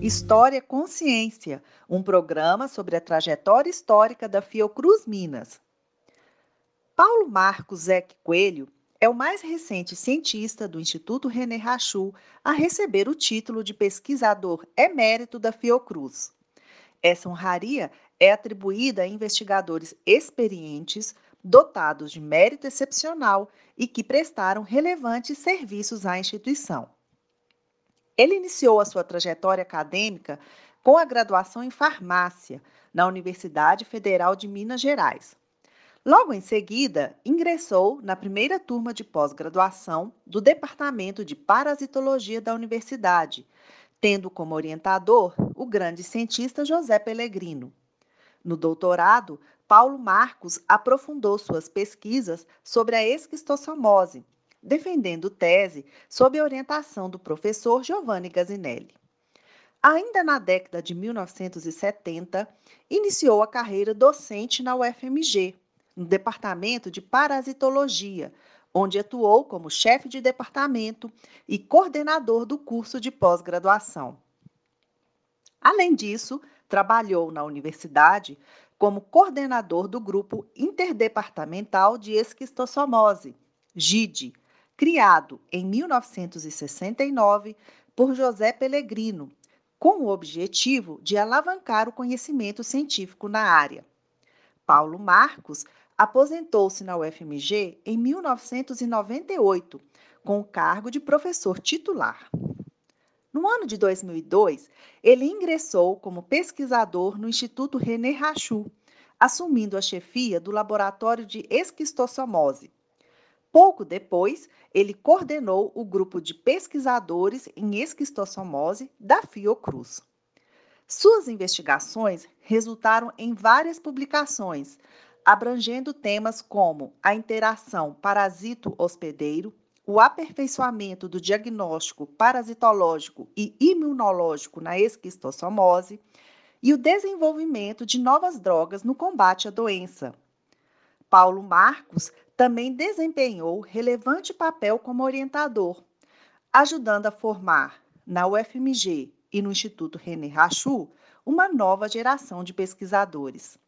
História Consciência, um programa sobre a trajetória histórica da Fiocruz Minas. Paulo Marcos Zec Coelho é o mais recente cientista do Instituto René Rachou a receber o título de pesquisador emérito da Fiocruz. Essa honraria é atribuída a investigadores experientes, dotados de mérito excepcional e que prestaram relevantes serviços à instituição. Ele iniciou a sua trajetória acadêmica com a graduação em farmácia na Universidade Federal de Minas Gerais. Logo em seguida, ingressou na primeira turma de pós-graduação do Departamento de Parasitologia da Universidade, tendo como orientador o grande cientista José Pellegrino. No doutorado, Paulo Marcos aprofundou suas pesquisas sobre a esquistossomose, defendendo tese sob a orientação do professor Giovanni Gazinelli. Ainda na década de 1970, iniciou a carreira docente na UFMG, no Departamento de Parasitologia, onde atuou como chefe de departamento e coordenador do curso de pós-graduação. Além disso, trabalhou na universidade como coordenador do Grupo Interdepartamental de Esquistossomose, GIDE, criado em 1969 por José Pellegrino, com o objetivo de alavancar o conhecimento científico na área. Paulo Marcos aposentou-se na UFMG em 1998, com o cargo de professor titular. No ano de 2002, ele ingressou como pesquisador no Instituto René Rachou, assumindo a chefia do Laboratório de Esquistossomose. Pouco depois, ele coordenou o grupo de pesquisadores em esquistossomose da Fiocruz. Suas investigações resultaram em várias publicações, abrangendo temas como a interação parasito-hospedeiro, o aperfeiçoamento do diagnóstico parasitológico e imunológico na esquistossomose e o desenvolvimento de novas drogas no combate à doença. Paulo Marcos também desempenhou relevante papel como orientador, ajudando a formar na UFMG e no Instituto René Rachou uma nova geração de pesquisadores.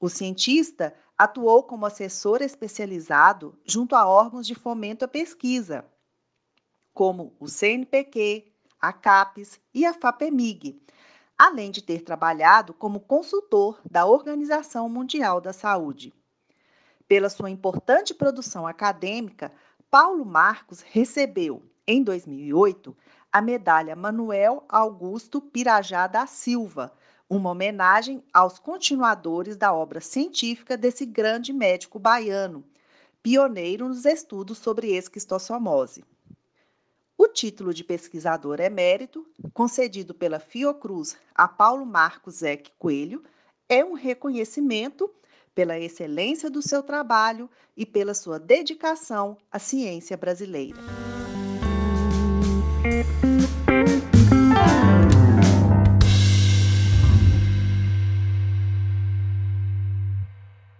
O cientista atuou como assessor especializado junto a órgãos de fomento à pesquisa, como o CNPq, a CAPES e a FAPEMIG, além de ter trabalhado como consultor da Organização Mundial da Saúde. Pela sua importante produção acadêmica, Paulo Marcos recebeu, em 2008, a medalha Manuel Augusto Pirajá da Silva, uma homenagem aos continuadores da obra científica desse grande médico baiano, pioneiro nos estudos sobre esquistossomose. O título de pesquisador emérito, concedido pela Fiocruz a Paulo Marcos Eck Coelho, é um reconhecimento pela excelência do seu trabalho e pela sua dedicação à ciência brasileira.